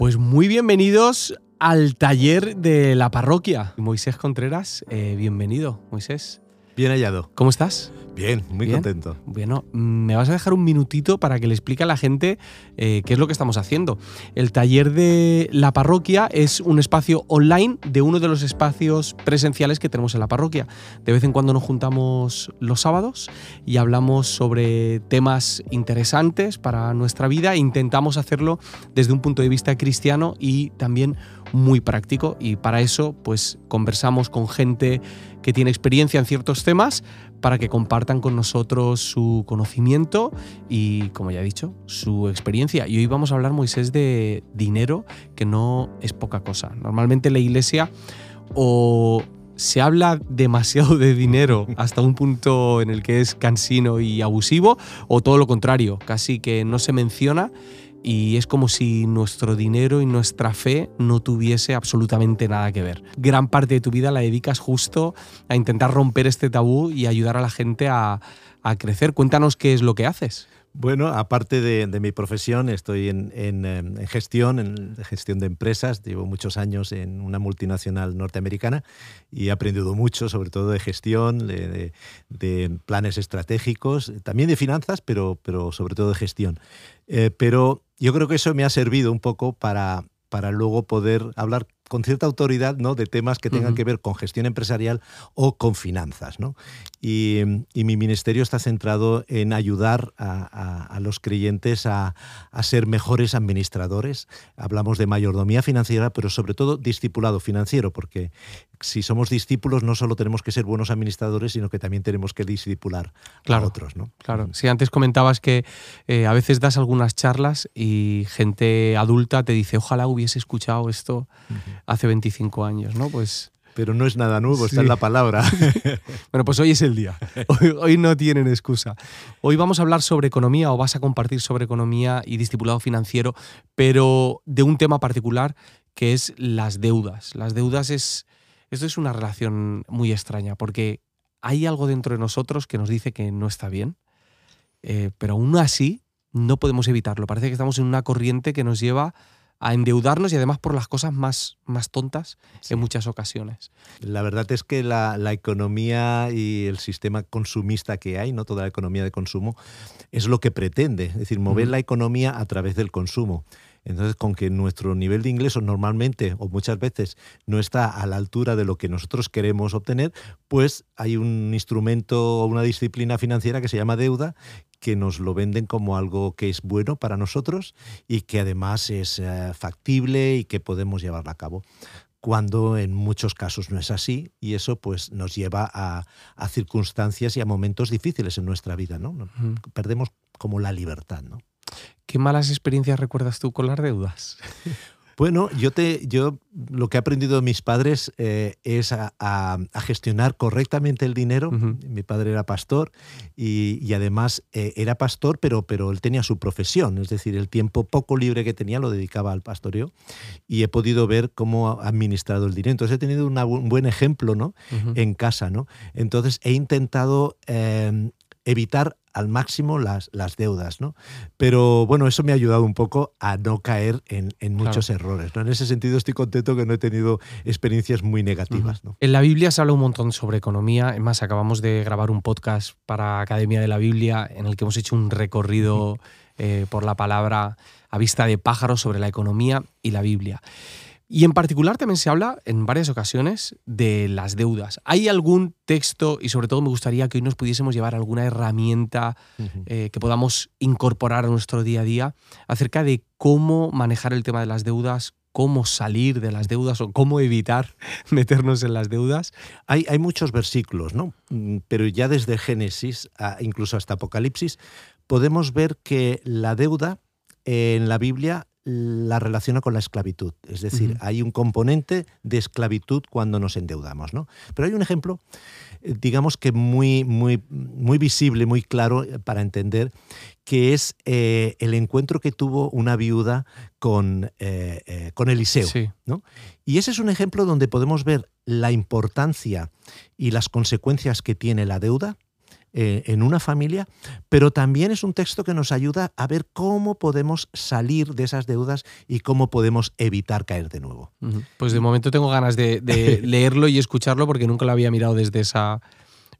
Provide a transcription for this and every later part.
Pues muy bienvenidos al taller de la parroquia. Moisés Contreras, eh, bienvenido, Moisés. Bien hallado. ¿Cómo estás? Bien, muy Bien. contento. Bueno, me vas a dejar un minutito para que le explique a la gente eh, qué es lo que estamos haciendo. El taller de la parroquia es un espacio online de uno de los espacios presenciales que tenemos en la parroquia. De vez en cuando nos juntamos los sábados y hablamos sobre temas interesantes para nuestra vida e intentamos hacerlo desde un punto de vista cristiano y también muy práctico. Y para eso, pues conversamos con gente que tiene experiencia en ciertos temas para que compartan con nosotros su conocimiento y, como ya he dicho, su experiencia. Y hoy vamos a hablar, Moisés, de dinero, que no es poca cosa. Normalmente en la iglesia o se habla demasiado de dinero hasta un punto en el que es cansino y abusivo, o todo lo contrario, casi que no se menciona y es como si nuestro dinero y nuestra fe no tuviese absolutamente nada que ver. Gran parte de tu vida la dedicas justo a intentar romper este tabú y ayudar a la gente a, a crecer. Cuéntanos qué es lo que haces. Bueno, aparte de, de mi profesión, estoy en, en, en gestión, en gestión de empresas. Llevo muchos años en una multinacional norteamericana y he aprendido mucho, sobre todo de gestión, de planes estratégicos, también de finanzas, pero, pero sobre todo de gestión. Eh, pero yo creo que eso me ha servido un poco para, para luego poder hablar con cierta autoridad ¿no? de temas que tengan que ver con gestión empresarial o con finanzas. ¿no? Y, y mi ministerio está centrado en ayudar a, a- a los creyentes a, a ser mejores administradores. Hablamos de mayordomía financiera, pero sobre todo discipulado financiero, porque si somos discípulos no solo tenemos que ser buenos administradores, sino que también tenemos que discipular Claro, a otros. ¿no? Claro, sí, antes comentabas que eh, a veces das algunas charlas y gente adulta te dice, ojalá hubiese escuchado esto hace 25 años, ¿no? Pues Pero no es nada nuevo, está Sí. en la palabra. Bueno, pues hoy es el día. Hoy, hoy no tienen excusa. Hoy vamos a hablar sobre economía o vas a compartir sobre economía y discipulado financiero, pero de un tema particular que es las deudas. Las deudas es. Esto es una relación muy extraña porque hay algo dentro de nosotros que nos dice que no está bien, eh, pero aún así no podemos evitarlo. Parece que estamos en una corriente que nos lleva a endeudarnos y además por las cosas más, más tontas Sí. en muchas ocasiones. La verdad es que la, la economía y el sistema consumista que hay, no toda la economía de consumo, es lo que pretende, es decir, mover la economía a través del consumo. Entonces, con que nuestro nivel de ingresos normalmente o muchas veces no está a la altura de lo que nosotros queremos obtener, pues hay un instrumento o una disciplina financiera que se llama deuda que nos lo venden como algo que es bueno para nosotros y que además es eh, factible y que podemos llevarla a cabo cuando en muchos casos no es así y eso pues nos lleva a, a circunstancias y a momentos difíciles en nuestra vida, ¿no? Perdemos como la libertad, ¿no? ¿Qué malas experiencias recuerdas tú con las deudas? Bueno, yo te, yo lo que he aprendido de mis padres eh, es a, a- a gestionar correctamente el dinero. Ujú. Mi padre era pastor y, y además eh, era pastor, pero, pero él tenía su profesión, es decir, el tiempo poco libre que tenía lo dedicaba al pastoreo y he podido ver cómo ha administrado el dinero. Entonces he tenido una un buen ejemplo, ¿no? En casa, ¿no? Entonces he intentado eh, evitar al máximo las, las deudas, ¿no? Pero bueno, eso me ha ayudado un poco a no caer en, en muchos errores, ¿no? En ese sentido estoy contento que no he tenido experiencias muy negativas, ¿no? En la Biblia se habla un montón sobre economía. Es más, acabamos de grabar un podcast para Academia de la Biblia en el que hemos hecho un recorrido eh, por la palabra a vista de pájaro sobre la economía y la Biblia. Y en particular también se habla en varias ocasiones de las deudas. ¿Hay algún texto, y sobre todo me gustaría que hoy nos pudiésemos llevar alguna herramienta eh, que podamos incorporar a nuestro día a día acerca de cómo manejar el tema de las deudas, cómo salir de las deudas o cómo evitar meternos en las deudas? Hay, hay muchos versículos, ¿no? Mm, Pero ya desde Génesis, a- incluso hasta Apocalipsis, podemos ver que la deuda en la Biblia la relaciona con la esclavitud. Es decir, hay un componente de esclavitud cuando nos endeudamos. ¿no? Pero hay un ejemplo, eh, digamos que muy, muy, muy visible, muy claro eh, para entender, que es eh, el encuentro que tuvo una viuda con, eh, eh, con Eliseo. Sí. ¿no? Y ese es un ejemplo donde podemos ver la importancia y las consecuencias que tiene la deuda eh, en una familia, pero también es un texto que nos ayuda a ver cómo podemos salir de esas deudas y cómo podemos evitar caer de nuevo. Pues de momento tengo ganas de, de leerlo y escucharlo porque nunca lo había mirado desde esa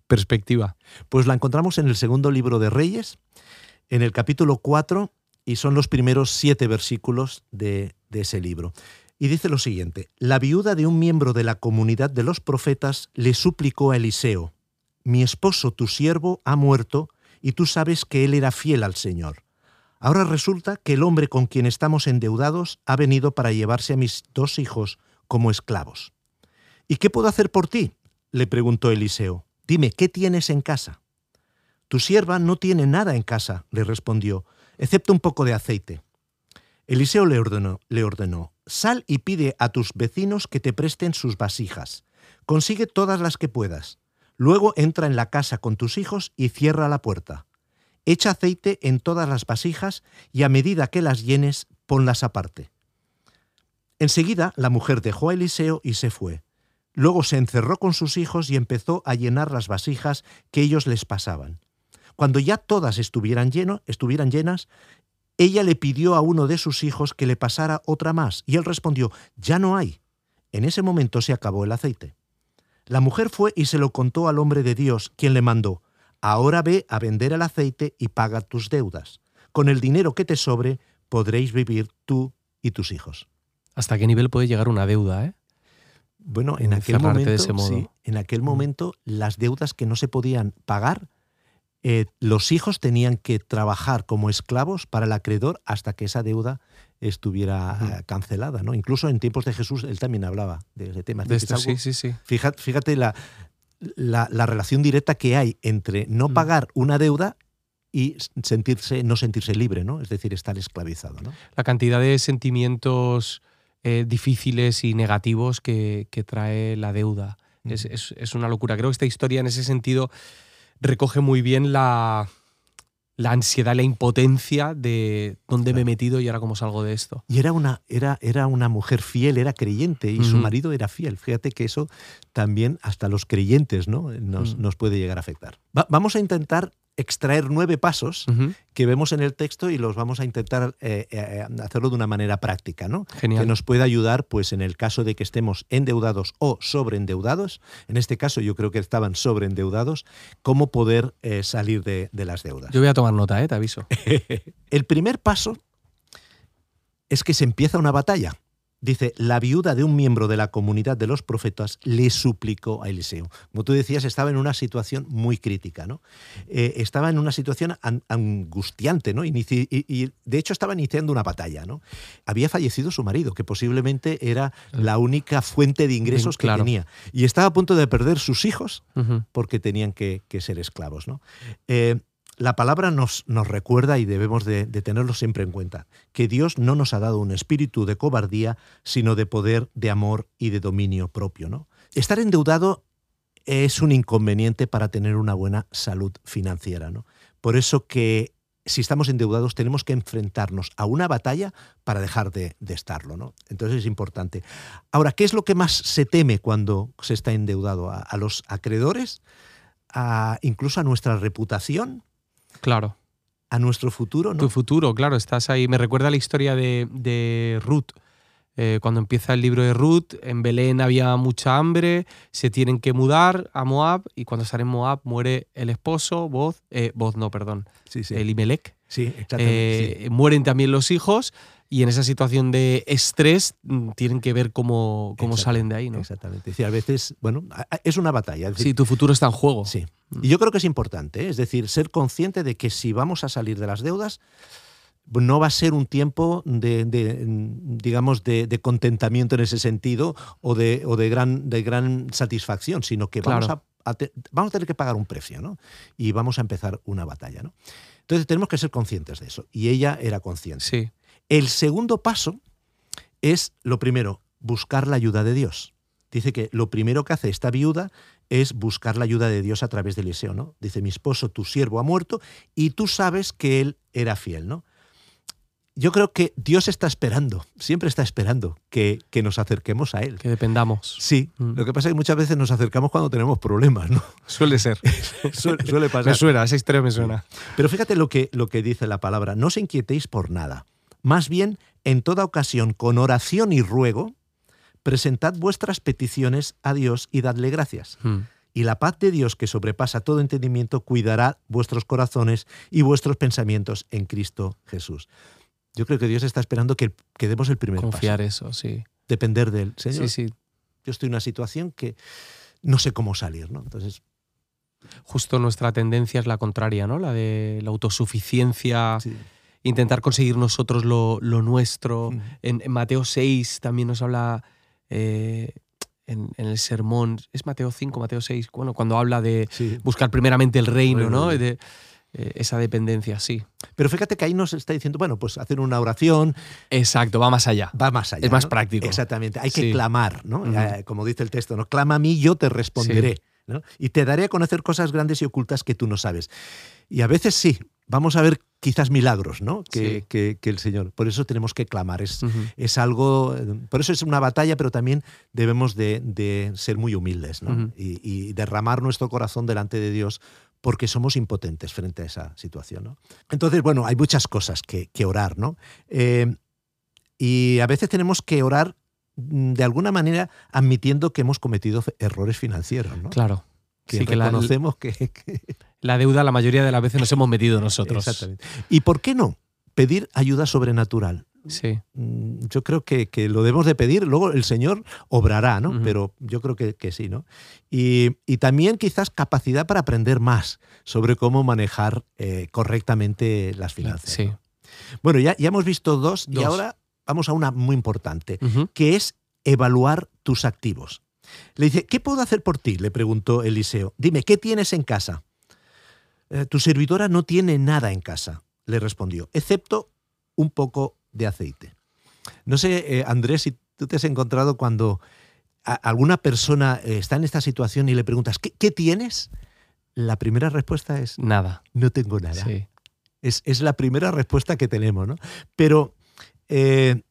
perspectiva. Pues la encontramos en el segundo libro de Reyes, en el capítulo 4, y son los primeros siete versículos de, de ese libro. Y dice lo siguiente, la viuda de un miembro de la comunidad de los profetas le suplicó a Eliseo, mi esposo, tu siervo, ha muerto, y tú sabes que él era fiel al Señor. Ahora resulta que el hombre con quien estamos endeudados ha venido para llevarse a mis dos hijos como esclavos. ¿Y qué puedo hacer por ti? le preguntó Eliseo. Dime, ¿qué tienes en casa? Tu sierva no tiene nada en casa, le respondió, excepto un poco de aceite. Eliseo le ordenó, le ordenó, sal y pide a tus vecinos que te presten sus vasijas. Consigue todas las que puedas. Luego entra en la casa con tus hijos y cierra la puerta. Echa aceite en todas las vasijas y a medida que las llenes, ponlas aparte. Enseguida la mujer dejó a Eliseo y se fue. Luego se encerró con sus hijos y empezó a llenar las vasijas que ellos les pasaban. Cuando ya todas estuvieran, lleno, estuvieran llenas, ella le pidió a uno de sus hijos que le pasara otra más, y él respondió, ya no hay. En ese momento se acabó el aceite. La mujer fue y se lo contó al hombre de Dios, quien le mandó, Ahora ve a vender el aceite y paga tus deudas. Con el dinero que te sobre podréis vivir tú y tus hijos. ¿Hasta qué nivel puede llegar una deuda? Eh? Bueno, en aquel, momento, en aquel momento las deudas que no se podían pagar, eh, los hijos tenían que trabajar como esclavos para el acreedor hasta que esa deuda estuviera eh, cancelada, ¿no? Incluso en tiempos de Jesús él también hablaba de ese tema. De sí, sí, sí. Fíjate, fíjate la, la, relación directa que hay entre no mm. pagar una deuda y sentirse, no sentirse libre, ¿no? Es decir, estar esclavizado, ¿no? La cantidad de sentimientos eh, difíciles y negativos que, trae la deuda. es, es, una locura. Creo que esta historia en ese sentido recoge muy bien la, la ansiedad, la impotencia de dónde me he metido y ahora cómo salgo de esto. Y era una, era, era una mujer fiel, era creyente y su marido era fiel. Fíjate que eso también hasta los creyentes ¿no? nos, nos puede llegar a afectar. vamos a intentar extraer nueve pasos que vemos en el texto y los vamos a intentar eh, eh, hacerlo de una manera práctica, ¿no? Genial. Que nos pueda ayudar, pues, en el caso de que estemos endeudados o sobreendeudados, en este caso yo creo que estaban sobreendeudados, cómo poder eh, salir de, de, las deudas. Yo voy a tomar nota, ¿eh? te aviso. el primer paso es que se empieza una batalla. Dice, la viuda de un miembro de la comunidad de los profetas le suplicó a Eliseo. Como tú decías, estaba en una situación muy crítica, ¿no? Eh, estaba en una situación angustiante, ¿no? y, de hecho estaba iniciando una batalla, ¿no? Había fallecido su marido, que posiblemente era la única fuente de ingresos que tenía. Y estaba a punto de perder sus hijos porque tenían que, ser esclavos, ¿no? Eh, la palabra nos, nos recuerda y debemos de, tenerlo siempre en cuenta, que Dios no nos ha dado un espíritu de cobardía, sino de poder, de amor y de dominio propio. ¿no? Estar endeudado es un inconveniente para tener una buena salud financiera. ¿no? Por eso que si estamos endeudados tenemos que enfrentarnos a una batalla para dejar de, estarlo. ¿no? Entonces es importante. Ahora, ¿qué es lo que más se teme cuando se está endeudado? ¿A, los acreedores? A, ¿Incluso a nuestra reputación? Claro. A nuestro futuro, ¿no? Tu futuro, claro, estás ahí. Me recuerda la historia de, Ruth. Eh, cuando empieza el libro de Ruth, en Belén había mucha hambre, se tienen que mudar a Moab y cuando están en Moab muere el esposo, Boz, eh, Boz no, perdón, sí, sí. Elimelech. Sí, exactamente. Eh, mueren también los hijos y en esa situación de estrés mm, tienen que ver cómo, cómo salen de ahí, ¿no? Exactamente. a veces, bueno, es una batalla. sí, tu futuro está en juego. Sí. Mm. Y yo creo que es importante, ¿eh? es decir, ser consciente de que si vamos a salir de las deudas, no va a ser un tiempo de, digamos, de, contentamiento en ese sentido o de, o de, gran, de gran satisfacción, sino que vamos, a, vamos a tener que pagar un precio, ¿no? Y vamos a empezar una batalla, ¿no? Entonces tenemos que ser conscientes de eso. Y ella era consciente. Sí. El segundo paso es, lo primero, buscar la ayuda de Dios. Dice que lo primero que hace esta viuda es buscar la ayuda de Dios a través de Eliseo, ¿no? Dice, mi esposo, tu siervo, ha muerto y tú sabes que él era fiel, ¿no? yo creo que Dios está esperando, siempre está esperando que, que nos acerquemos a Él. Que dependamos. Sí, Mm. lo que pasa es que muchas veces nos acercamos cuando tenemos problemas, ¿no? Suele ser. Suele, suele pasar. me suena, esa historia me suena. Pero fíjate lo que, lo que dice la palabra, no os inquietéis por nada. Más bien, en toda ocasión, con oración y ruego, presentad vuestras peticiones a Dios y dadle gracias. Mm. Y la paz de Dios que sobrepasa todo entendimiento cuidará vuestros corazones y vuestros pensamientos en Cristo Jesús. Yo creo que Dios está esperando que, que demos el primer Confiar paso. eso, sí. Depender de Él. Señor, Sí, sí. yo estoy en una situación que no sé cómo salir, ¿no? Entonces, Justo nuestra tendencia es la contraria, ¿no? La de la autosuficiencia, sí. Intentar conseguir nosotros lo, lo nuestro. Mm. En, en Mateo 6 también nos habla eh, en, en el sermón, es Mateo 5, Mateo 6, bueno, cuando habla de Sí. buscar primeramente el reino, ¿no? de De, eh, esa dependencia, sí. Pero fíjate que ahí nos está diciendo, bueno, pues hacer una oración Exacto, va más allá. va más allá. Es más ¿no? práctico. Exactamente. Hay que Sí. clamar, ¿no? Como dice el texto, ¿no? Clama a mí, yo te responderé. ¿no? Y te daré a conocer cosas grandes y ocultas que tú no sabes. Y a veces sí, vamos a ver quizás milagros, ¿no? Que, Sí. que- que el Señor. Por eso tenemos que clamar. Es, algo. Por eso es una batalla, pero también debemos de, de ser muy humildes, ¿no? Ujú. y, y derramar nuestro corazón delante de Dios porque somos impotentes frente a esa situación. ¿no? Entonces, bueno, hay muchas cosas que, que orar, ¿no? Eh, y a veces tenemos que orar mm, de alguna manera admitiendo que hemos cometido errores financieros, ¿no? Claro. Que Sí, que la, que- la deuda la mayoría de las veces nos hemos metido nosotros. Exactamente. ¿Y por qué no? Pedir ayuda sobrenatural. Sí. Mm, Yo creo que, que lo debemos de pedir, luego el Señor obrará, ¿no? Pero yo creo que, que sí, ¿no? Y, y también quizás capacidad para aprender más sobre cómo manejar eh, correctamente las finanzas. Sí. ¿no? Bueno, ya, ya hemos visto dos, y ahora vamos a una muy importante, que es evaluar tus activos. Le dice, ¿qué puedo hacer por ti? Le preguntó Eliseo. Dime, ¿qué tienes en casa? "Eh, tu servidora no tiene nada en casa, le respondió, excepto un poco de aceite. No sé, eh, Andrés, si tú te has encontrado cuando a- alguna persona eh, está en esta situación y le preguntas, ¿qué, qué tienes? La primera respuesta es, Nada. no tengo nada. Sí. Es, es la primera respuesta que tenemos, ¿no? Pero, eh,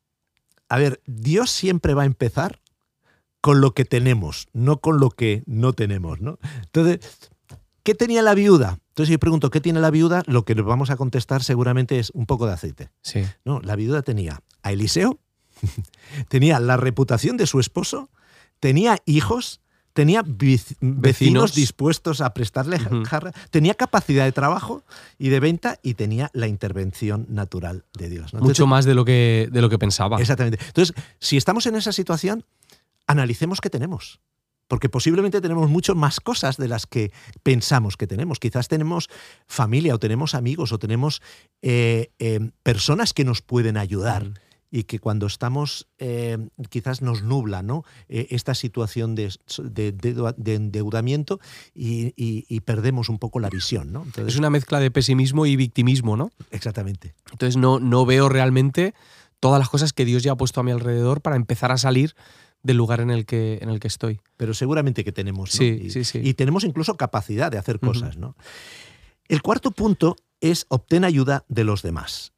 a ver, Dios siempre va a empezar con lo que tenemos, no con lo que no tenemos, ¿no? Entonces, ¿qué tenía la viuda? Entonces yo pregunto, ¿qué tiene la viuda? Lo que nos vamos a contestar seguramente es un poco de aceite. Sí. No, la viuda tenía a Eliseo, tenía la reputación de su esposo, tenía hijos, tenía vecinos, Vecinos. dispuestos a prestarle Ujú. jarra, tenía capacidad de trabajo y de venta y tenía la intervención natural de Dios. ¿no? Mucho más de lo que, de lo que pensaba. Exactamente. Entonces, si estamos en esa situación, analicemos qué tenemos. Porque posiblemente tenemos mucho más cosas de las que pensamos que tenemos. Quizás tenemos familia o tenemos amigos o tenemos eh, eh, personas que nos pueden ayudar y que cuando estamos eh, quizás nos nubla ¿no? Eh, esta situación de, de- de- de endeudamiento y, y- y perdemos un poco la visión. ¿no? Entonces, Es una mezcla de pesimismo y victimismo, ¿no? Exactamente. Entonces no, no veo realmente todas las cosas que Dios ya ha puesto a mi alrededor para empezar a salir del lugar en el que, en el que estoy. Pero seguramente que tenemos. ¿no? Sí, y, sí, sí. y tenemos incluso capacidad de hacer cosas. ¿no? El cuarto punto es obtener ayuda de los demás.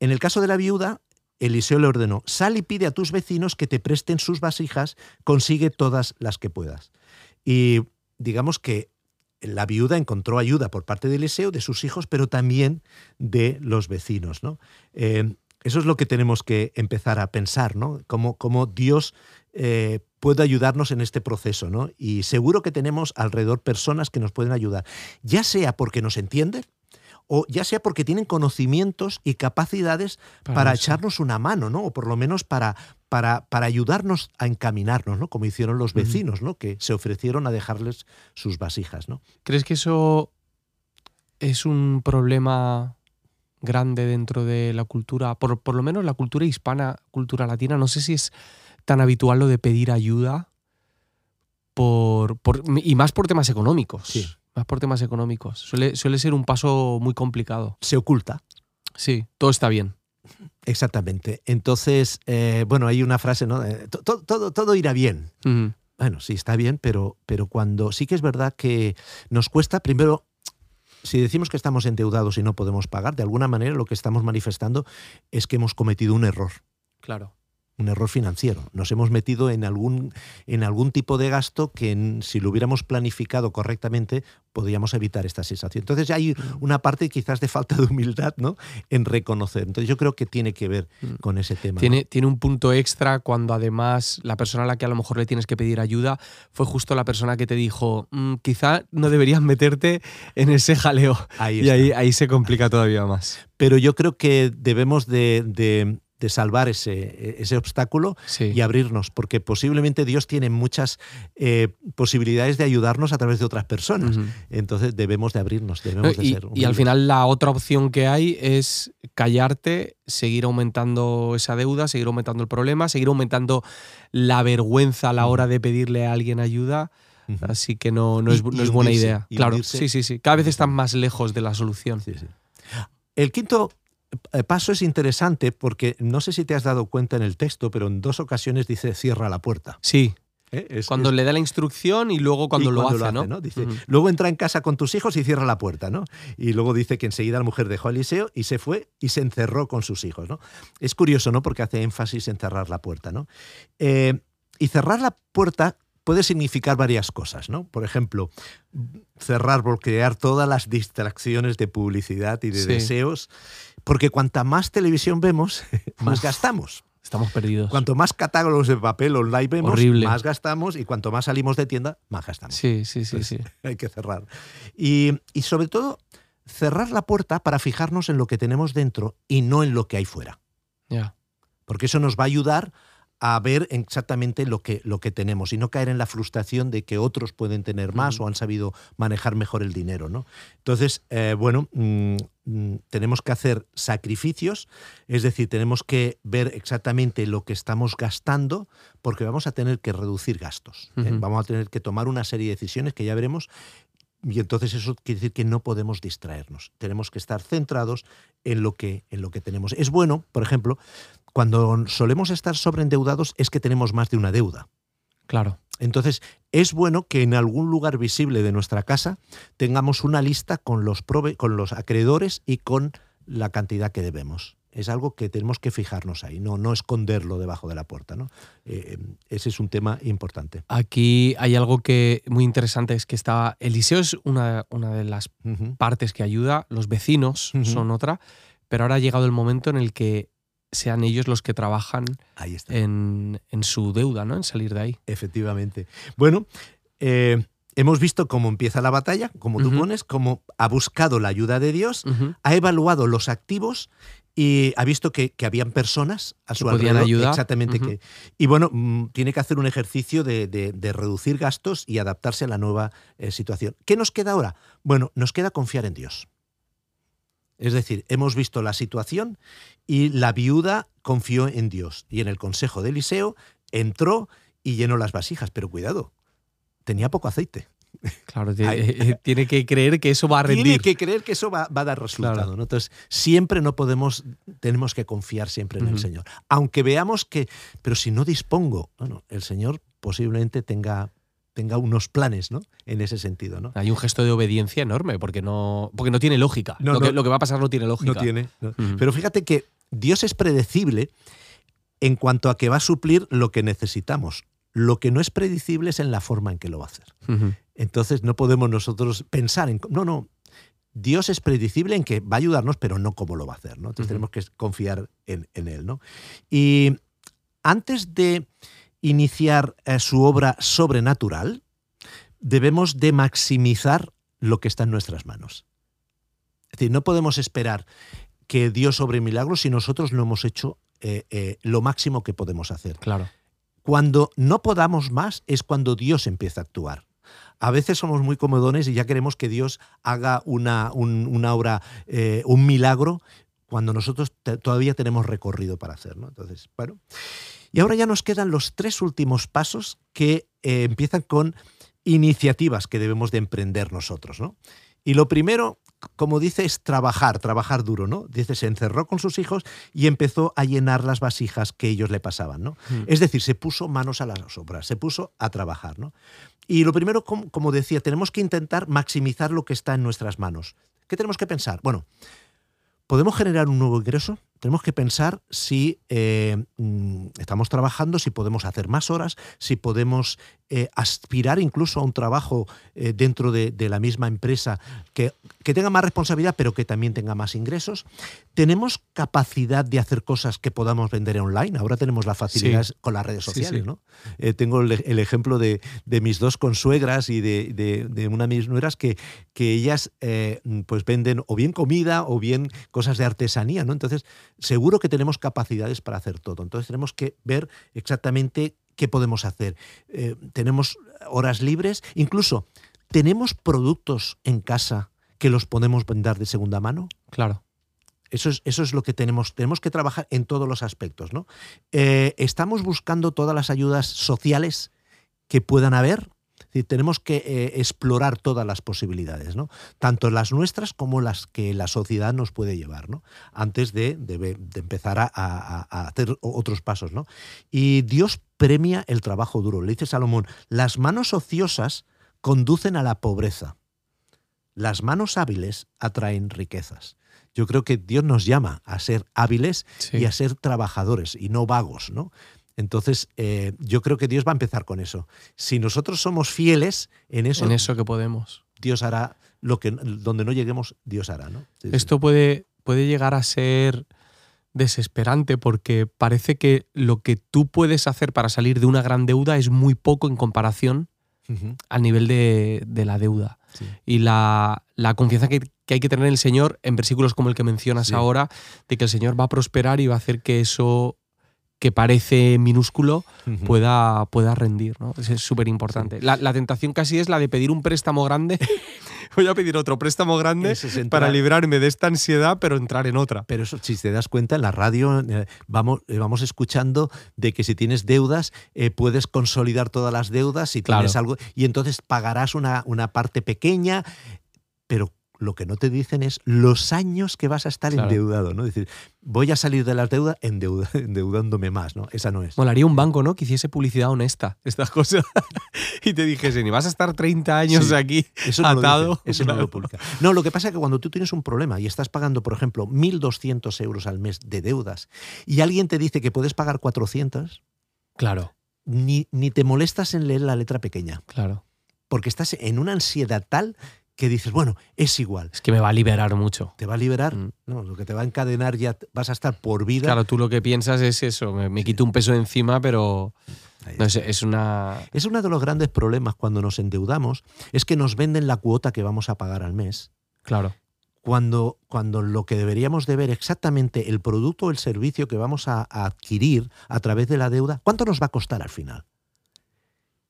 En el caso de la viuda, Eliseo le ordenó, sal y pide a tus vecinos que te presten sus vasijas, consigue todas las que puedas. Y digamos que la viuda encontró ayuda por parte de Eliseo, de sus hijos, pero también de los vecinos. ¿no? Eh, eso es lo que tenemos que empezar a pensar, ¿no? Cómo, cómo Dios eh, puede ayudarnos en este proceso, ¿no? Y seguro que tenemos alrededor personas que nos pueden ayudar, ya sea porque nos entienden o ya sea porque tienen conocimientos y capacidades para, eso. echarnos una mano, ¿no? O por lo menos para, para, para ayudarnos a encaminarnos, ¿no? Como hicieron los vecinos, ¿no? Que se ofrecieron a dejarles sus vasijas, ¿no? ¿Crees que eso es un problema grande dentro de la cultura, por, por lo menos la cultura hispana, cultura latina? No sé si es tan habitual lo de pedir ayuda por, por- y más por temas económicos. Sí. Más por temas económicos. Suele, suele ser un paso muy complicado. Se oculta. Sí, todo está bien. Exactamente. Entonces, eh, bueno, hay una frase, ¿no? Eh, to- to- todo, todo irá bien. Bueno, sí, está bien, pero, pero cuando sí que es verdad que nos cuesta, primero, si decimos que estamos endeudados y no podemos pagar, de alguna manera lo que estamos manifestando es que hemos cometido un error. Claro un error financiero. Nos hemos metido en algún, en algún tipo de gasto que si lo hubiéramos planificado correctamente podríamos evitar esta sensación. Entonces hay una parte quizás de falta de humildad ¿no? en reconocer. Entonces yo creo que tiene que ver mm. con ese tema. Tiene, tiene un punto extra cuando además la persona a la que a lo mejor le tienes que pedir ayuda fue justo la persona que te dijo, mm, quizá no deberías meterte en ese jaleo. y ahí, ahí se complica todavía más. Pero yo creo que debemos de de salvar ese, ese obstáculo y abrirnos, porque posiblemente Dios tiene muchas eh, posibilidades de ayudarnos a través de otras personas. Entonces debemos de abrirnos, debemos y, de ser. Y al final la otra opción que hay es callarte, seguir aumentando esa deuda, seguir aumentando el problema, seguir aumentando la vergüenza a la hora de pedirle a alguien ayuda. Así que no, no, es, no es, buena idea. Claro, sí, sí, sí. Cada vez están más lejos de la solución. El quinto paso es interesante porque no sé si te has dado cuenta en el texto, pero en dos ocasiones dice cierra la puerta. Sí. ¿Eh? cuando le da la instrucción y luego cuando, lo, hace, ¿no? Dice, Luego entra en casa con tus hijos y cierra la puerta, ¿no? Y luego dice que enseguida la mujer dejó a Eliseo y se fue y se encerró con sus hijos, ¿no? Es curioso, ¿no? Porque hace énfasis en cerrar la puerta, ¿no? Eh, y cerrar la puerta puede significar varias cosas, ¿no? Por ejemplo, cerrar, bloquear todas las distracciones de publicidad y de deseos, porque cuanta más televisión vemos, más gastamos. Estamos perdidos. Cuanto más catálogos de papel online vemos, más gastamos y cuanto más salimos de tienda, más gastamos. Sí, sí, sí, sí. Hay que cerrar. Y, y sobre todo, cerrar la puerta para fijarnos en lo que tenemos dentro y no en lo que hay fuera. Ya. Porque eso nos va a ayudar a ver exactamente lo que, lo que tenemos y no caer en la frustración de que otros pueden tener más o han sabido manejar mejor el dinero. ¿no? Entonces, eh, bueno, mm, mm, tenemos que hacer sacrificios, es decir, tenemos que ver exactamente lo que estamos gastando porque vamos a tener que reducir gastos. ¿eh? Vamos a tener que tomar una serie de decisiones que ya veremos y entonces eso quiere decir que no podemos distraernos. Tenemos que estar centrados en lo que, en lo que tenemos. Es bueno, por ejemplo, cuando solemos estar sobreendeudados es que tenemos más de una deuda. Claro. Entonces, es bueno que en algún lugar visible de nuestra casa tengamos una lista con los, con los acreedores y con la cantidad que debemos. Es algo que tenemos que fijarnos ahí, no, no esconderlo debajo de la puerta. ¿no? Eh, ese es un tema importante. Aquí hay algo que muy interesante, es que está, Eliseo es una, una de las partes que ayuda, los vecinos son otra, pero ahora ha llegado el momento en el que sean ellos los que trabajan en, su deuda, ¿no? En salir de ahí. Efectivamente. Bueno, eh, hemos visto cómo empieza la batalla, como tú pones, cómo ha buscado la ayuda de Dios, ha evaluado los activos y ha visto que, habían personas a su alrededor. Ayudar. Exactamente. que, y bueno, mm, tiene que hacer un ejercicio de, reducir gastos y adaptarse a la nueva eh, situación. ¿Qué nos queda ahora? Bueno, nos queda confiar en Dios. Es decir, hemos visto la situación y la viuda confió en Dios. Y en el consejo de Eliseo entró y llenó las vasijas. Pero cuidado, tenía poco aceite. Claro, tiene, que creer que eso va a rendir. Tiene que creer que eso va, a dar resultado. Entonces, siempre no podemos, tenemos que confiar siempre en el Señor. Aunque veamos que, pero si no dispongo, bueno, el Señor posiblemente tenga tenga unos planes, ¿no? En ese sentido, ¿no? Hay un gesto de obediencia enorme, porque no, porque no tiene lógica. lo, que, va a pasar no tiene lógica. No tiene. Pero fíjate que Dios es predecible en cuanto a que va a suplir lo que necesitamos. Lo que no es predecible es en la forma en que lo va a hacer. Entonces no podemos nosotros pensar en... No, no. Dios es predecible en que va a ayudarnos, pero no cómo lo va a hacer. ¿no? Entonces tenemos que confiar en, en Él. ¿no? Y antes de iniciar eh, su obra sobrenatural, debemos de maximizar lo que está en nuestras manos. Es decir, no podemos esperar que Dios sobre milagros si nosotros no hemos hecho eh, eh, lo máximo que podemos hacer. Claro. Cuando no podamos más es cuando Dios empieza a actuar. A veces somos muy comodones y ya queremos que Dios haga una, una obra, un milagro, cuando nosotros todavía tenemos recorrido para hacerlo. Entonces, bueno. Y ahora ya nos quedan los tres últimos pasos que eh, empiezan con iniciativas que debemos de emprender nosotros. ¿no? Y lo primero, como dice, es trabajar, trabajar duro, ¿no? Dice, se encerró con sus hijos y empezó a llenar las vasijas que ellos le pasaban, ¿no? Hmm. Es decir, se puso manos a las obras, se puso a trabajar, ¿no? Y lo primero, como, como decía, tenemos que intentar maximizar lo que está en nuestras manos. ¿Qué tenemos que pensar? Bueno, ¿podemos generar un nuevo ingreso? Tenemos que pensar si eh, mm, estamos trabajando, si podemos hacer más horas, si podemos eh, aspirar incluso a un trabajo eh, dentro de, la misma empresa que, tenga más responsabilidad, pero que también tenga más ingresos. Tenemos capacidad de hacer cosas que podamos vender online. Ahora tenemos la facilidad con las redes sociales. ¿no? tengo el, ejemplo de, mis dos consuegras y de, una de mis nueras que, que ellas pues venden o bien comida o bien cosas de artesanía. ¿no? Entonces, seguro que tenemos capacidades para hacer todo. Entonces tenemos que ver exactamente qué podemos hacer. Eh, tenemos horas libres, incluso tenemos productos en casa que los podemos vender de segunda mano. Claro. Eso es, eso es, lo que tenemos. Tenemos que trabajar en todos los aspectos. ¿no? Eh, estamos buscando todas las ayudas sociales que puedan haber tenemos que eh, explorar todas las posibilidades, ¿no? tanto las nuestras como las que la sociedad nos puede llevar, ¿no? antes de, empezar a, hacer otros pasos. ¿no? Y Dios premia el trabajo duro. Le dice Salomón, las manos ociosas conducen a la pobreza, las manos hábiles atraen riquezas. Yo creo que Dios nos llama a ser hábiles y a ser trabajadores y no vagos, ¿no? Entonces, eh, yo creo que Dios va a empezar con eso. Si nosotros somos fieles en eso, en eso que podemos, Dios hará lo que donde no lleguemos, Dios hará, ¿no? Esto Puede, puede llegar a ser desesperante porque parece que lo que tú puedes hacer para salir de una gran deuda es muy poco en comparación al nivel de, la deuda. Y la, confianza que, hay que tener en el Señor, en versículos como el que mencionas ahora, de que el Señor va a prosperar y va a hacer que eso que parece minúsculo pueda, pueda rendir. ¿no? Es súper importante. La, tentación casi es la de pedir un préstamo grande. Voy a pedir otro préstamo grande para librarme de esta ansiedad, pero entrar en otra. Pero eso, si te das cuenta, en la radio eh, vamos, eh, vamos escuchando de que si tienes deudas, eh, puedes consolidar todas las deudas y tienes algo, y entonces pagarás una, una parte pequeña, pero lo que no te dicen es los años que vas a estar endeudado, ¿no? Es decir, voy a salir de la deuda endeudándome más, ¿no? Esa no es. Molaría un banco, ¿no? Que hiciese publicidad honesta, estas cosas, y te dijese, ni vas a estar 30 años aquí eso atado. No eso no lo publica. No, lo que pasa es que cuando tú tienes un problema y estás pagando, por ejemplo, 1.200 euros al mes de deudas y alguien te dice que puedes pagar 400, claro. Ni, ni te molestas en leer la letra pequeña. Claro. Porque estás en una ansiedad tal que dices, bueno, es igual. Es que me va a liberar mucho. ¿Te va a liberar? Mm. No, lo que te va a encadenar ya vas a estar por vida. Claro, tú lo que piensas es eso, me, quito un peso de encima, pero no, es, es, una... Es uno de los grandes problemas cuando nos endeudamos, es que nos venden la cuota que vamos a pagar al mes. Claro. Cuando, cuando lo que deberíamos de ver exactamente el producto o el servicio que vamos a, adquirir a través de la deuda, ¿cuánto nos va a costar al final?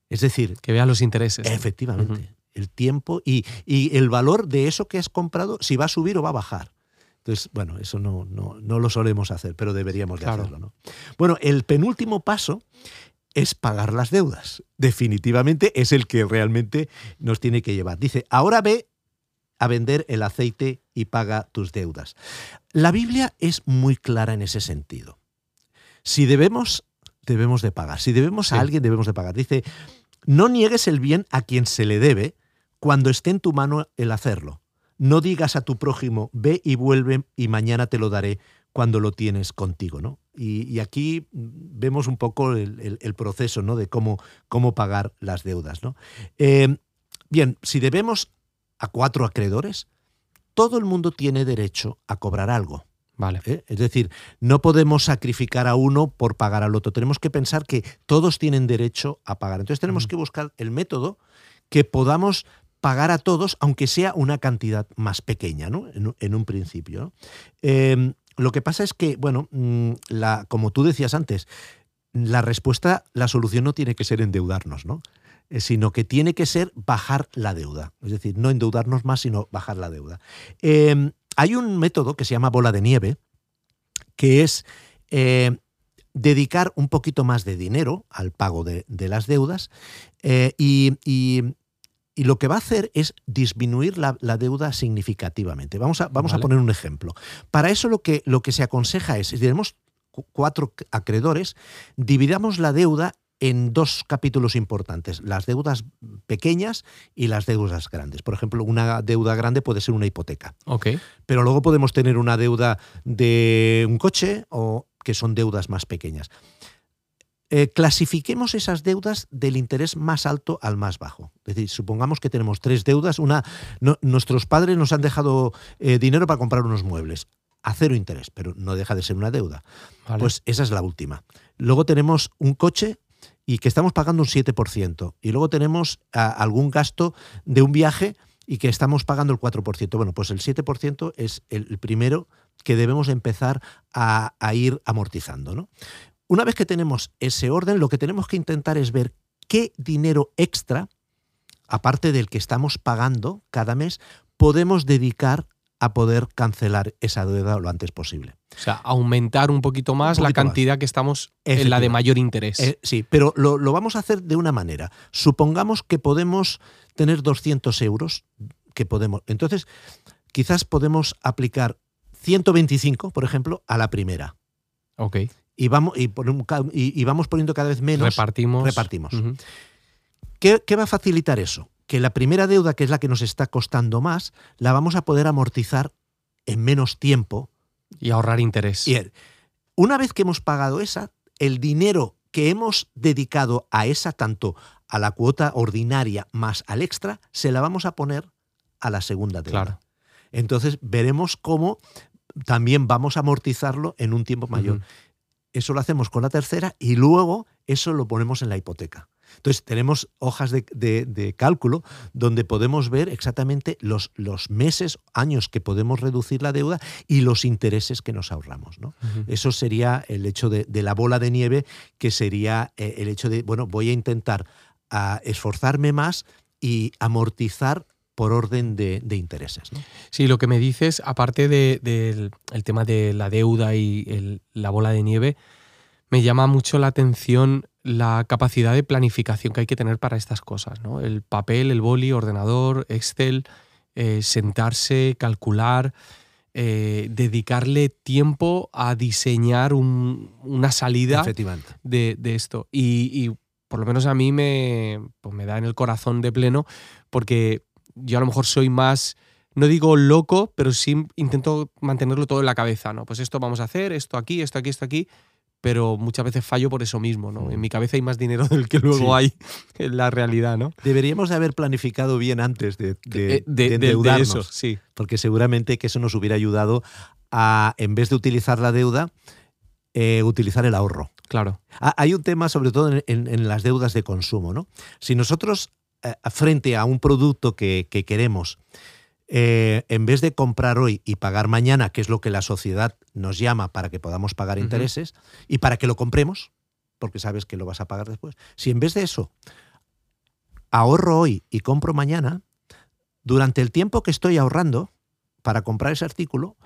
Es decir... Que vean los intereses. Efectivamente el tiempo y, el valor de eso que has comprado, si va a subir o va a bajar. Entonces, bueno, eso no, no, lo solemos hacer, pero deberíamos de hacerlo. ¿no? Bueno, el penúltimo paso es pagar las deudas. Definitivamente es el que realmente nos tiene que llevar. Dice, ahora ve a vender el aceite y paga tus deudas. La Biblia es muy clara en ese sentido. Si debemos, debemos de pagar. Si debemos a alguien, debemos de pagar. Dice, no niegues el bien a quien se le debe, cuando esté en tu mano el hacerlo. No digas a tu prójimo, ve y vuelve y mañana te lo daré cuando lo tienes contigo, ¿no? Y, aquí vemos un poco el, proceso, ¿no? De cómo, cómo pagar las deudas, ¿no? Eh, bien, si debemos a cuatro acreedores, todo el mundo tiene derecho a cobrar algo. Vale. ¿Eh? Es decir, no podemos sacrificar a uno por pagar al otro. Tenemos que pensar que todos tienen derecho a pagar. Entonces tenemos que buscar el método que podamos pagar a todos, aunque sea una cantidad más pequeña, ¿no? En, un principio. Em, lo que pasa es que, bueno, mm, la, como tú decías antes, la respuesta, la solución no tiene que ser endeudarnos, ¿no? Eh, sino que tiene que ser bajar la deuda. Es decir, no endeudarnos más, sino bajar la deuda. Em, hay un método que se llama bola de nieve, que es eh, dedicar un poquito más de dinero al pago de, las deudas eh, y, y lo que va a hacer es disminuir la, deuda significativamente. Vamos, a, vamos a, poner un ejemplo. Para eso lo que, lo que se aconseja es, si tenemos cuatro acreedores, dividamos la deuda en dos capítulos importantes, las deudas pequeñas y las deudas grandes. Por ejemplo, una deuda grande puede ser una hipoteca. Ok. Pero luego podemos tener una deuda de un coche o que son deudas más pequeñas. Eh, clasifiquemos esas deudas del interés más alto al más bajo. Es decir, supongamos que tenemos tres deudas. Una, no- nuestros padres nos han dejado eh, dinero para comprar unos muebles a cero interés, pero no deja de ser una deuda. Vale. Pues esa es la última. Luego tenemos un coche y que estamos pagando un 7%. Y luego tenemos algún gasto de un viaje y que estamos pagando el 4%. Bueno, pues el 7% es el el primero que debemos empezar a, a ir amortizando. ¿no? Una vez que tenemos ese orden, lo que tenemos que intentar es ver qué dinero extra, aparte del que estamos pagando cada mes, podemos dedicar a poder cancelar esa deuda lo antes posible. o sea, aumentar un poquito más Un la más. cantidad que estamos en la de mayor interés. Eh, sí, pero lo, lo vamos a hacer de una manera. Supongamos que podemos tener 200 euros, que podemos. Entonces, quizás podemos aplicar 125, por ejemplo, a la primera. ok. Y vamos, y, vamos poniendo cada vez menos. Repartimos. repartimos. ¿Qué, qué va a facilitar eso? Que la primera deuda, que es la que nos está costando más, la vamos a poder amortizar en menos tiempo Y ahorrar interés. Y una vez que hemos pagado esa, el dinero que hemos dedicado a esa, tanto a la cuota ordinaria más al extra, se la vamos a poner a la segunda deuda. Claro. Entonces veremos cómo también vamos a amortizarlo en un tiempo mayor. Eso lo hacemos con la tercera y luego eso lo ponemos en la hipoteca. Entonces tenemos hojas de, de- de cálculo donde podemos ver exactamente los, los meses, años que podemos reducir la deuda y los intereses que nos ahorramos. ¿no? Eso sería el hecho de, de la bola de nieve, que sería eh, el hecho de, bueno, voy a intentar ah, esforzarme más y amortizar por orden de, de intereses. ¿no? Sí, lo que me dices, aparte de- del el tema de la deuda y el- la bola de nieve, me llama mucho la atención la capacidad de planificación que hay que tener para estas cosas, ¿no? El papel, el boli, ordenador, Excel, eh, sentarse, calcular, eh, dedicarle tiempo a diseñar un- una salida de, de esto. Y, y por lo menos a mí me, pues me da en el corazón de pleno, porque yo a lo mejor soy más, no digo loco, pero sí intento mantenerlo todo en la cabeza, ¿no? Pues esto vamos a hacer, esto aquí, esto aquí, esto aquí, pero muchas veces fallo por eso mismo, ¿no? En mi cabeza hay más dinero del que luego Sí. hay en la realidad, ¿no? Deberíamos de haber planificado bien antes de, de, Eh, de, de de- de endeudarnos, eso, sí. porque seguramente que eso nos hubiera ayudado a, en vez de utilizar la deuda, eh, utilizar el ahorro. Claro. Hay un tema, sobre todo en, en- en las deudas de consumo. ¿no? Si nosotros, frente a un producto que, que queremos, eh, en vez de comprar hoy y pagar mañana, que es lo que la sociedad nos llama para que podamos pagar intereses, y para que lo compremos, porque sabes que lo vas a pagar después, si en vez de eso ahorro hoy y compro mañana, durante el tiempo que estoy ahorrando para comprar ese artículo,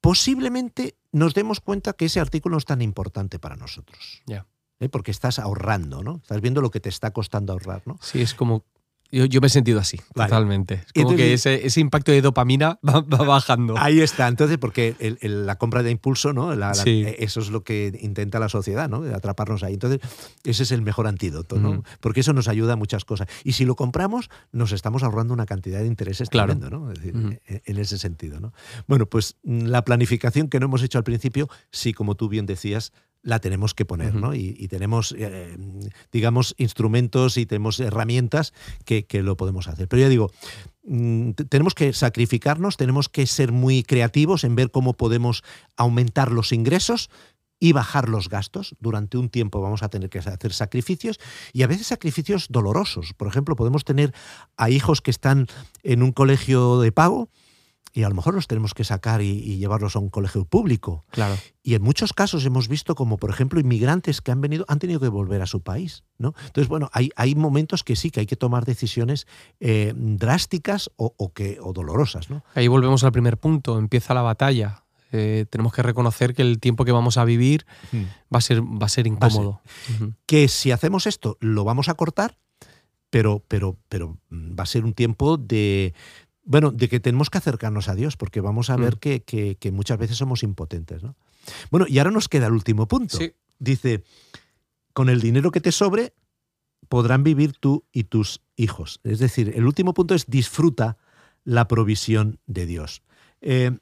posiblemente nos demos cuenta que ese artículo no es tan importante para nosotros. Ya. ¿eh? Porque estás ahorrando, ¿no? Estás viendo lo que te está costando ahorrar, ¿no? Sí, es como... Yo, yo me he sentido así, Vale. totalmente. Es como Entonces- que ese, ese impacto de dopamina va, va bajando. Ahí está. Entonces, porque el- el- la compra de impulso, ¿no? La- la- Sí. eh, Eso es lo que intenta la sociedad, ¿no? Atraparnos ahí. Entonces, ese es el mejor antídoto, ¿no? Porque eso nos ayuda a muchas cosas. Y si lo compramos, nos estamos ahorrando una cantidad de intereses Claro. tremendo, ¿no? Es decir, Ujú. en- en ese sentido, ¿no? Bueno, pues mm, la planificación que no hemos hecho al principio, sí, como tú bien decías, la tenemos que poner. ¿no? Y, y tenemos, eh, digamos, instrumentos y tenemos herramientas que, que lo podemos hacer. Pero ya digo, mm, te- tenemos que sacrificarnos, tenemos que ser muy creativos en ver cómo podemos aumentar los ingresos y bajar los gastos. Durante un tiempo vamos a tener que hacer sacrificios y a veces sacrificios dolorosos. Por ejemplo, podemos tener a hijos que están en un colegio de pago y a lo mejor los tenemos que sacar y, y llevarlos a un colegio público. Claro. Y en muchos casos hemos visto como, por ejemplo, inmigrantes que han venido, han tenido que volver a su país. ¿no? Entonces, bueno, hay, hay momentos que sí, que hay que tomar decisiones eh, drásticas o, o que, o dolorosas. ¿no? Ahí volvemos al primer punto, empieza la batalla. Eh, tenemos que reconocer que el tiempo que vamos a vivir va a ser, va a ser Va a ser. incómodo. Que si hacemos esto, lo vamos a cortar, pero, pero, pero mm, va a ser un tiempo de, bueno, de que tenemos que acercarnos a Dios, porque vamos a ver Mm. que, que- que muchas veces somos impotentes. ¿no? Bueno, y ahora nos queda el último punto. Sí. Dice, con el dinero que te sobre podrán vivir tú y tus hijos. Es decir, el último punto es disfruta la provisión de Dios. Eh,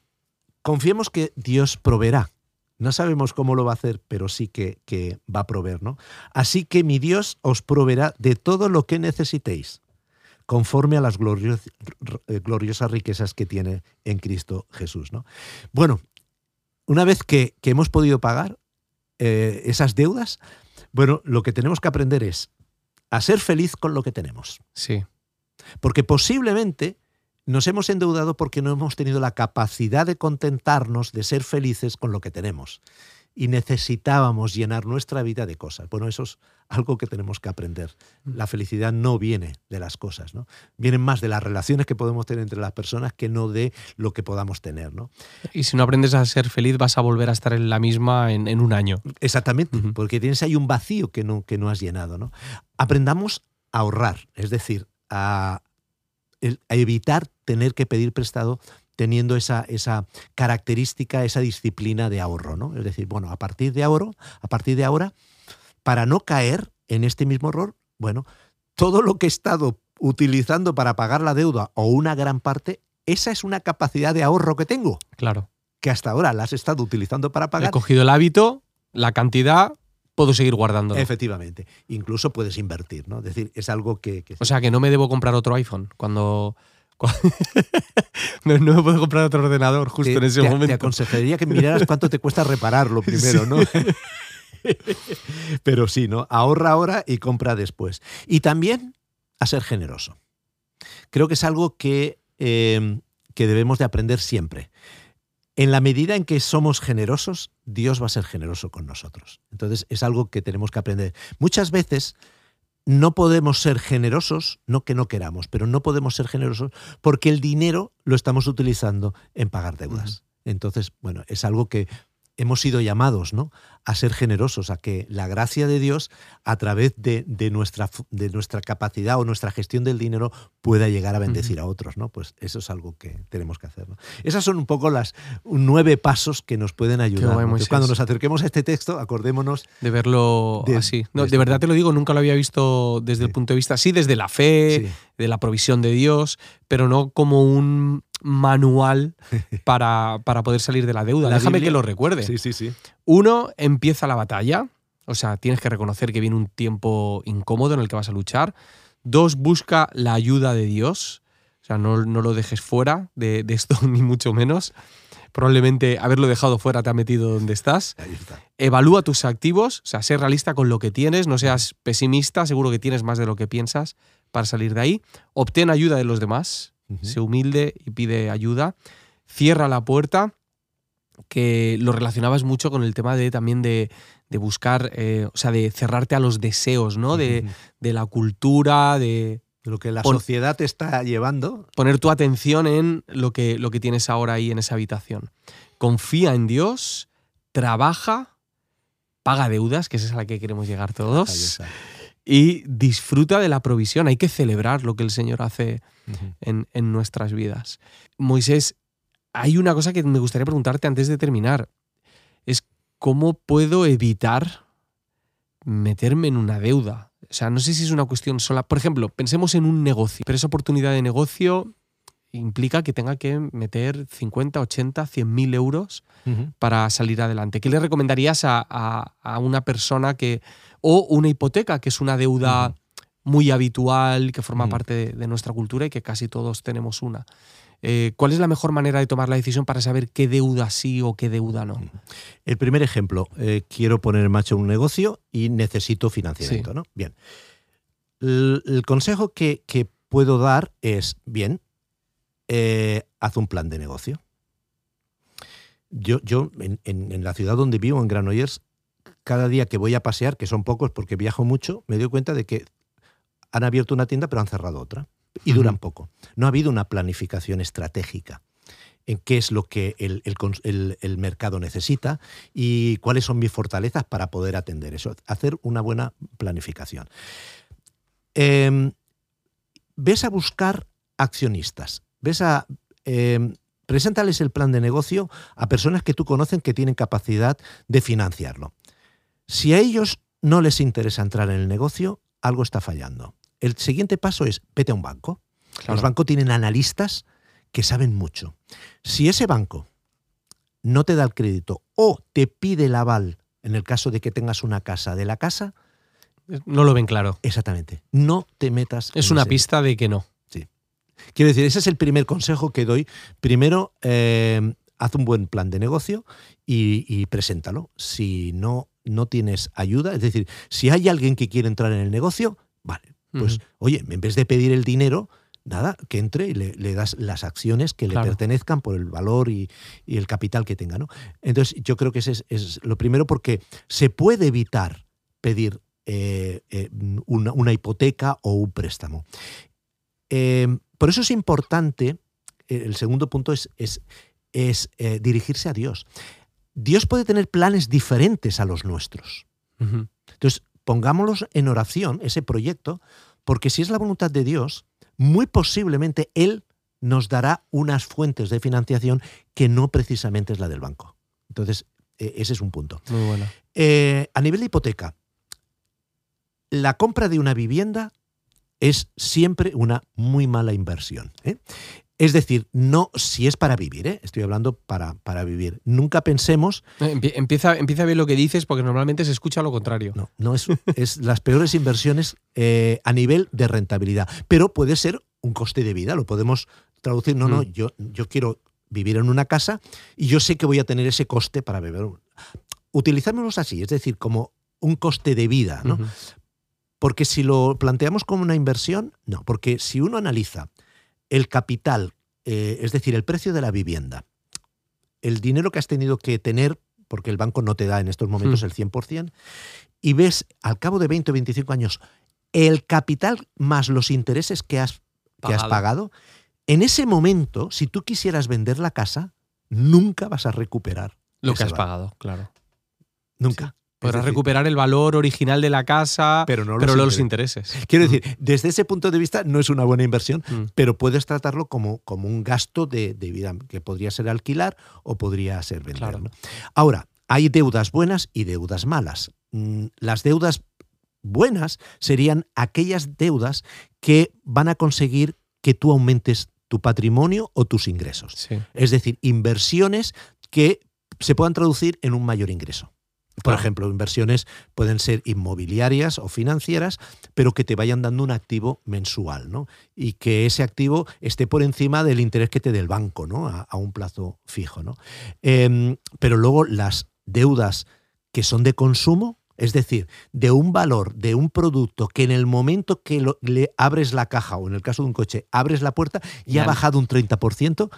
confiemos que Dios proveerá. No sabemos cómo lo va a hacer, pero sí que, que va a proveer, ¿no? Así que mi Dios os proveerá de todo lo que necesitéis, conforme a las gloriosas riquezas que tiene en Cristo Jesús, ¿no? Bueno, una vez que, hemos podido pagar eh, esas deudas, bueno, lo que tenemos que aprender es a ser feliz con lo que tenemos. Sí. Porque posiblemente nos hemos endeudado porque no hemos tenido la capacidad de contentarnos, de ser felices con lo que tenemos. Y necesitábamos llenar nuestra vida de cosas. Bueno, eso es algo que tenemos que aprender. Mm. La felicidad no viene de las cosas, ¿no? Vienen más de las relaciones que podemos tener entre las personas que no de lo que podamos tener, ¿no? Y si no aprendes a ser feliz, vas a volver a estar en la misma en, un año. Exactamente, porque tienes ahí un vacío que no, que no has llenado, ¿no? Aprendamos a ahorrar, es decir, a, a evitar tener que pedir prestado teniendo esa, esa característica, esa disciplina de ahorro, ¿no? Es decir, bueno, a partir de ahora, a partir de ahora, para no caer en este mismo error, bueno, todo lo que he estado utilizando para pagar la deuda o una gran parte, esa es una capacidad de ahorro que tengo. Claro. Que hasta ahora la has estado utilizando para pagar. He cogido el hábito, la cantidad, puedo seguir guardando. Efectivamente. Incluso puedes invertir, ¿no? Es decir, es algo que, O sea, que no me debo comprar otro iPhone cuando... no, me puedo comprar otro ordenador justo en ese momento. Te aconsejaría que miraras cuánto te cuesta repararlo primero, ¿no? Pero sí, ¿no? Ahorra ahora y compra después. Y también a ser generoso. Creo que es algo que, eh, que debemos de aprender siempre. En la medida en que somos generosos, Dios va a ser generoso con nosotros. Entonces es algo que tenemos que aprender. Muchas veces no podemos ser generosos, no que no queramos, pero no podemos ser generosos porque el dinero lo estamos utilizando en pagar deudas. Entonces, bueno, es algo que hemos sido llamados ¿no? a ser generosos, a que la gracia de Dios, a través de, nuestra, de nuestra capacidad o nuestra gestión del dinero, pueda llegar a bendecir a otros. ¿no? Pues eso es algo que tenemos que hacer. ¿no? Esas son un poco las nueve pasos que nos pueden ayudar. Cuando nos acerquemos a este texto, acordémonos de verlo así. No, de, verdad te lo digo, nunca lo había visto desde el punto de vista, sí, desde la fe, de la provisión de Dios, pero no como un manual para, para poder salir de la deuda. Déjame que lo recuerde. Sí, sí, sí. Uno, empieza la batalla. O sea, tienes que reconocer que viene un tiempo incómodo en el que vas a luchar. Dos, busca la ayuda de Dios. O sea, no, lo dejes fuera de, esto, ni mucho menos. Probablemente haberlo dejado fuera te ha metido donde estás. Evalúa tus activos, o sea, sé realista con lo que tienes, no seas pesimista, seguro que tienes más de lo que piensas para salir de ahí. Obtén ayuda de los demás, se humilde y pide ayuda, cierra la puerta, que lo relacionabas mucho con el tema de también de, buscar, eh, o sea, de cerrarte a los deseos, ¿no? De, la cultura, de, lo que la sociedad te está llevando. Poner tu atención en lo que, lo que tienes ahora ahí en esa habitación. Confía en Dios, trabaja, paga deudas, que esa es a la que queremos llegar todos y disfruta de la provisión. Hay que celebrar lo que el Señor hace en, nuestras vidas. Moisés, hay una cosa que me gustaría preguntarte antes de terminar. Es cómo puedo evitar meterme en una deuda. O sea, no sé si es una cuestión sola. Por ejemplo, pensemos en un negocio, pero esa oportunidad de negocio implica que tenga que meter 50, 80, 100 mil euros para salir adelante. ¿Qué le recomendarías a, una persona que, o una hipoteca, que es una deuda muy habitual, que forma parte de, nuestra cultura y que casi todos tenemos una? Eh, ¿Cuál es la mejor manera de tomar la decisión para saber qué deuda sí o qué deuda no? El primer ejemplo, eh, quiero poner en marcha un negocio y necesito financiamiento, ¿no? Bien. El, consejo que, que, puedo dar es, bien, eh, haz un plan de negocio. Yo, yo en, la ciudad donde vivo, en Granollers, cada día que voy a pasear, que son pocos porque viajo mucho, me doy cuenta de que han abierto una tienda pero han cerrado otra y duran poco. No ha habido una planificación estratégica en qué es lo que el, mercado necesita y cuáles son mis fortalezas para poder atender eso. Hacer una buena planificación. Em, ves a buscar accionistas ves a... Em, preséntales el plan de negocio a personas que tú conocen que tienen capacidad de financiarlo. Si a ellos no les interesa entrar en el negocio, algo está fallando. El siguiente paso es vete a un banco. Los bancos tienen analistas que saben mucho. Si ese banco no te da el crédito o te pide el aval en el caso de que tengas una casa de la casa, no lo ven claro. Exactamente. No te metas. Es una pista de que no. Quiero decir, ese es el primer consejo que doy. Primero, eh, haz un buen plan de negocio y, preséntalo. Si no, no tienes ayuda, es decir, si hay alguien que quiere entrar en el negocio, vale, pues oye, en vez de pedir el dinero, nada, que entre y le, das las acciones que le pertenezcan por el valor y, el capital que tenga. ¿no? Entonces, yo creo que ese es, lo primero porque se puede evitar pedir eh, eh, una, hipoteca o un préstamo. Eh, por eso es importante, el segundo punto es, es, es dirigirse a Dios. Dios puede tener planes diferentes a los nuestros. Entonces, pongámoslos en oración, ese proyecto, porque si es la voluntad de Dios, muy posiblemente Él nos dará unas fuentes de financiación que no precisamente es la del banco. Entonces, e, ese es un punto. Muy bueno. Eh, a nivel de hipoteca, la compra de una vivienda es siempre una muy mala inversión. ¿eh? Es decir, no si es para vivir, ¿eh? estoy hablando para, para vivir. Nunca pensemos. Empieza, empieza a ver lo que dices porque normalmente se escucha lo contrario. No, no es, es las peores inversiones eh, a nivel de rentabilidad. Pero puede ser un coste de vida, lo podemos traducir. No, no, mm. yo, yo quiero vivir en una casa y yo sé que voy a tener ese coste para beber. Utilizámoslos así, es decir, como un coste de vida, ¿no? Porque si lo planteamos como una inversión, no, porque si uno analiza el capital, eh, es decir, el precio de la vivienda, el dinero que has tenido que tener, porque el banco no te da en estos momentos hmm. el 100%, y ves al cabo de 20 o 25 años el capital más los intereses que has, que has pagado, en ese momento, si tú quisieras vender la casa, nunca vas a recuperar. Lo que has pagado, claro. Nunca. Podrás recuperar el valor original de la casa, pero no los, intereses. Quiero decir, mm. desde ese punto de vista no es una buena inversión, mm. pero puedes tratarlo como, como un gasto de, vida que podría ser alquilar o podría ser vender. Ahora, hay deudas buenas y deudas malas. Mm, las deudas buenas serían aquellas deudas que van a conseguir que tú aumentes tu patrimonio o tus ingresos. Es decir, inversiones que se puedan traducir en un mayor ingreso. Por ejemplo, inversiones pueden ser inmobiliarias o financieras, pero que te vayan dando un activo mensual, ¿no? Y que ese activo esté por encima del interés que te dé el banco, ¿no? A, un plazo fijo, ¿no? Em, pero luego las deudas que son de consumo, es decir, de un valor, de un producto que en el momento que le abres la caja o en el caso de un coche abres la puerta y ha bajado un 30%,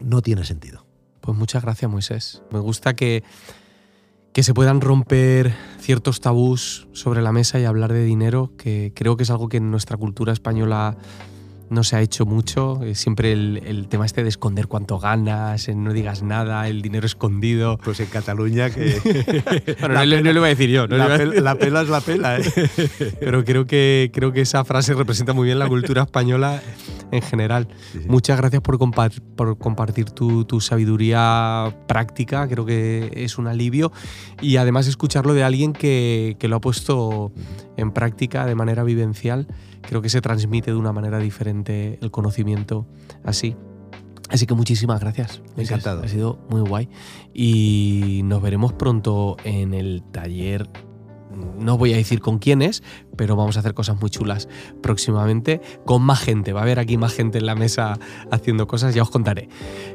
no tiene sentido. Pues muchas gracias, Moisés. Me gusta que que se puedan romper ciertos tabús sobre la mesa y hablar de dinero, que creo que es algo que en nuestra cultura española no se ha hecho mucho. Eh, siempre el, tema este de esconder cuánto ganas, no digas nada, el dinero escondido. Pues en Cataluña que... bueno, no, lo voy a decir yo. la, pela es la pela, ¿eh? Pero creo que, creo que esa frase representa muy bien la cultura española en general. Muchas gracias por, por compartir tu, tu, sabiduría práctica, creo que es un alivio. Y además escucharlo de alguien que, que lo ha puesto en práctica de manera vivencial creo que se transmite de una manera diferente el conocimiento así. Así que muchísimas gracias. Encantado. Ha sido muy guay. Y nos veremos pronto en el taller. No voy a decir con quién es, pero vamos a hacer cosas muy chulas próximamente con más gente. Va a haber aquí más gente en la mesa haciendo cosas, ya os contaré.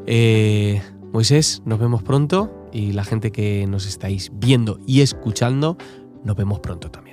Eh, Moisés, nos vemos pronto y la gente que nos estáis viendo y escuchando, nos vemos pronto también.